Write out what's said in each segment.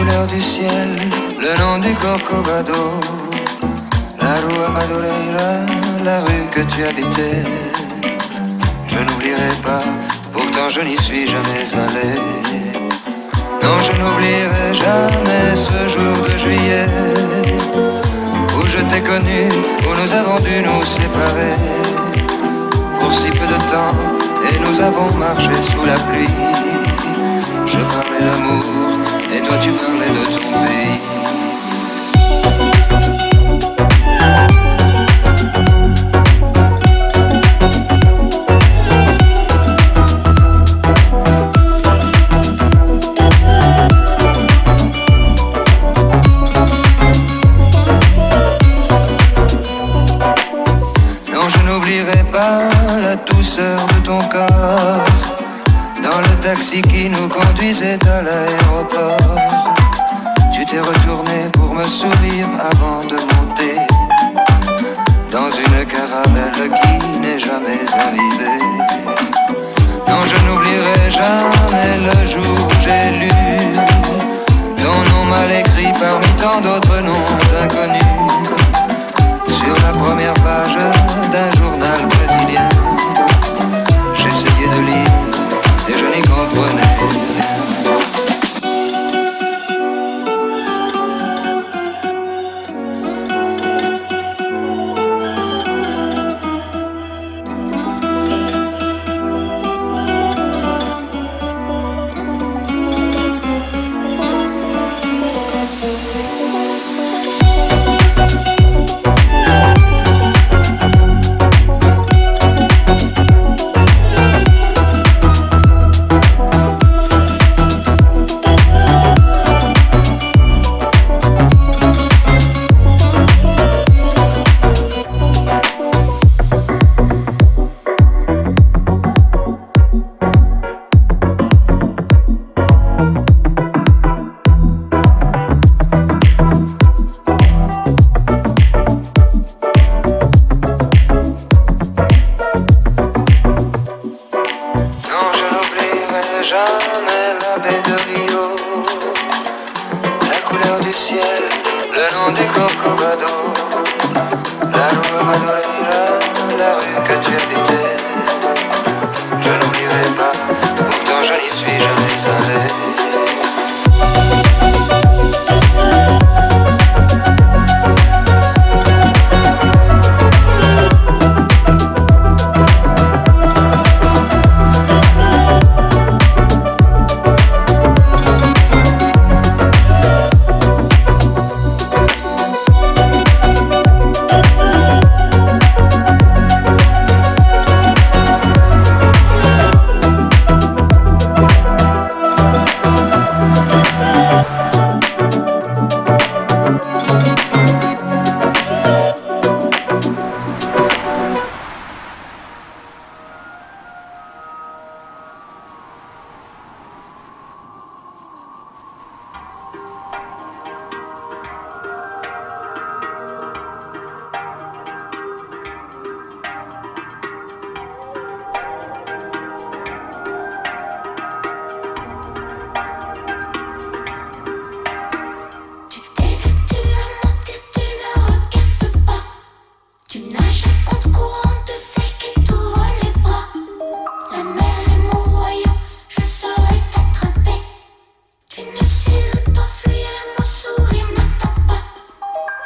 couleur du ciel, le nom du Corcovado, la rue Madureira, la rue que tu habitais. Je n'oublierai pas, pourtant je n'y suis jamais allé. Non, je n'oublierai jamais ce jour de juillet où je t'ai connu, où nous avons dû nous séparer pour si peu de temps et nous avons marché sous la pluie. Je parlais d'amour et toi tu parlais de ton pays.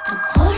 approche.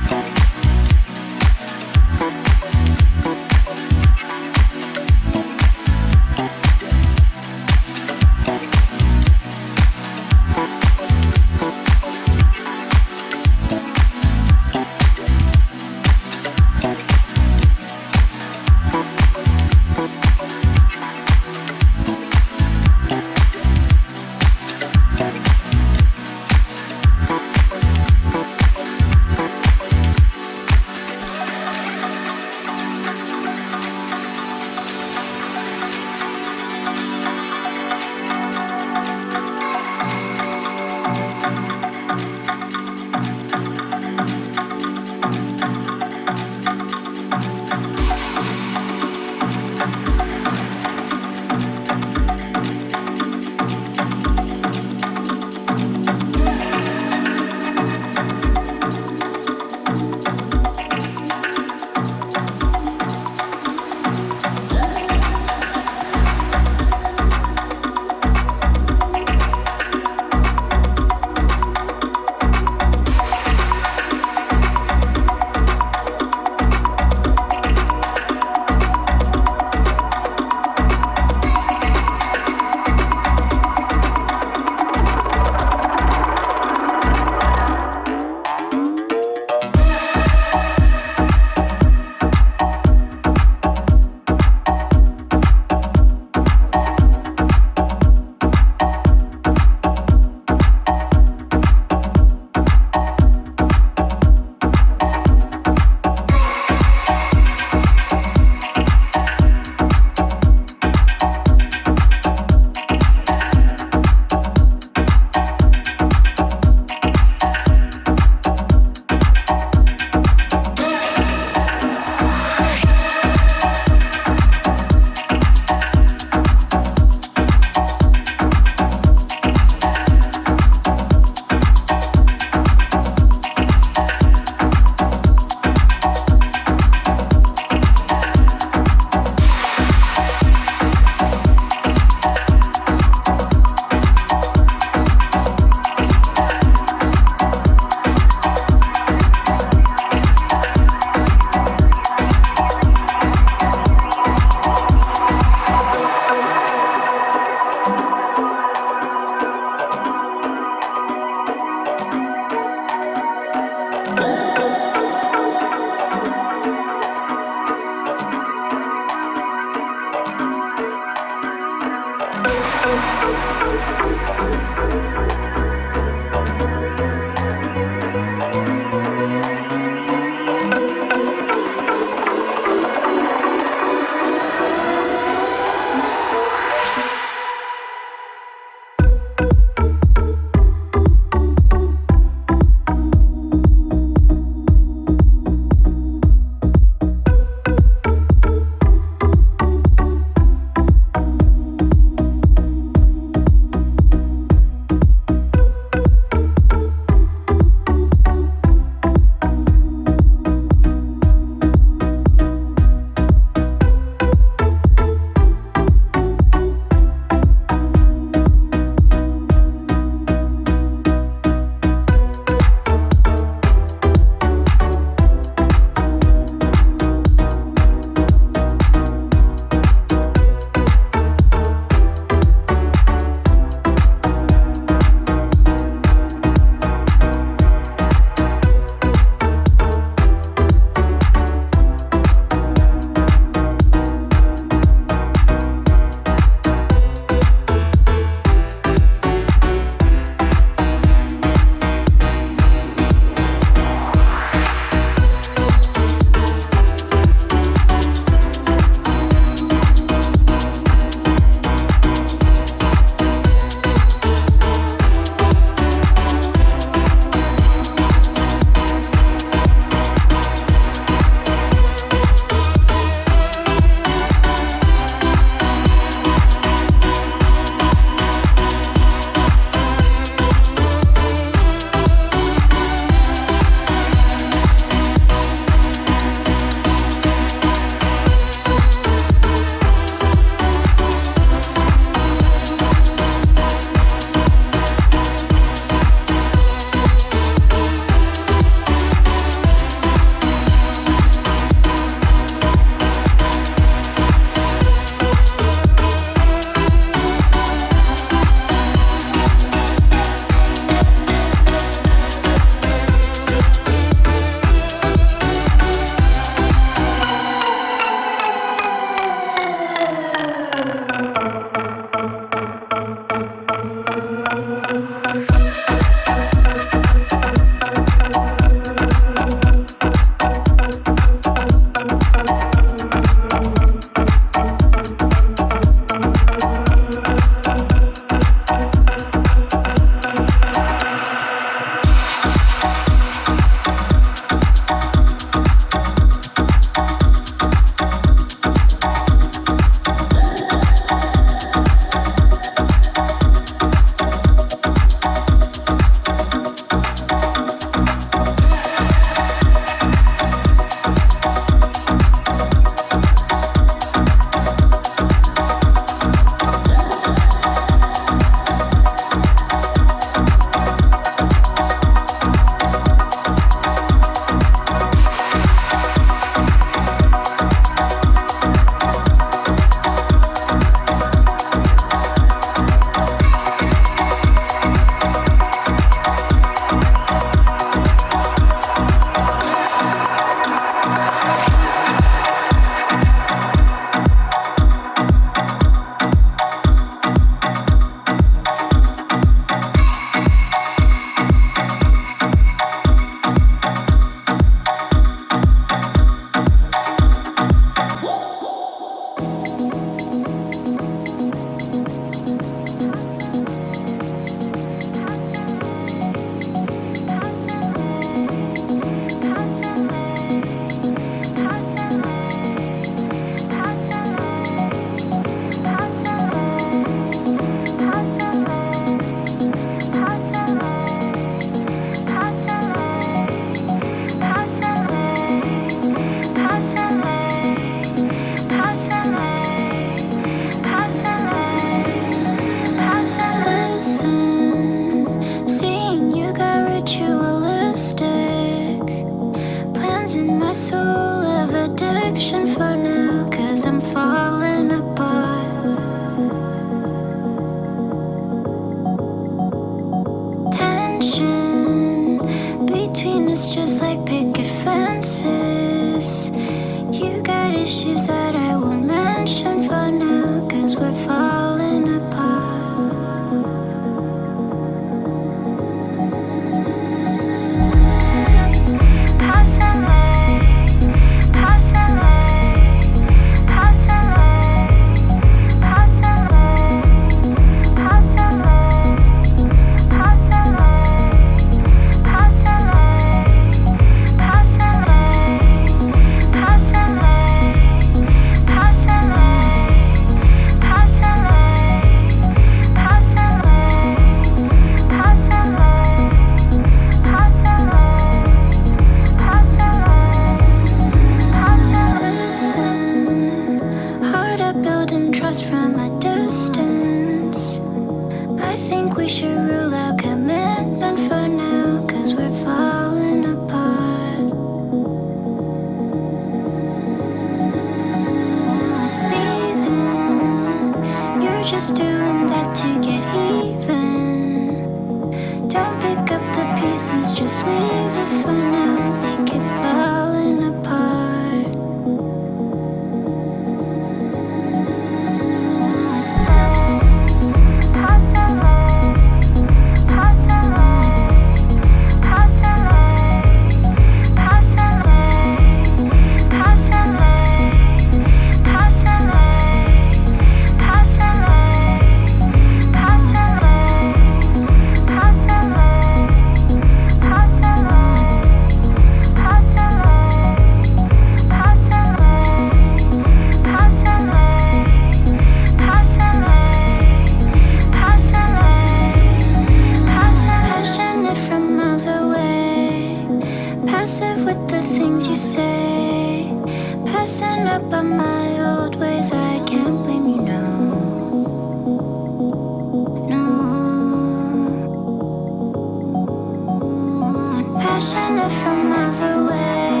Passion from miles away.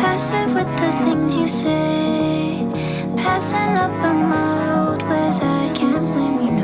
Passive with the things you say. Passing up on my old ways. I can't blame you.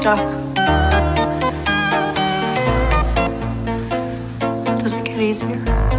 Stuck. Does it get easier?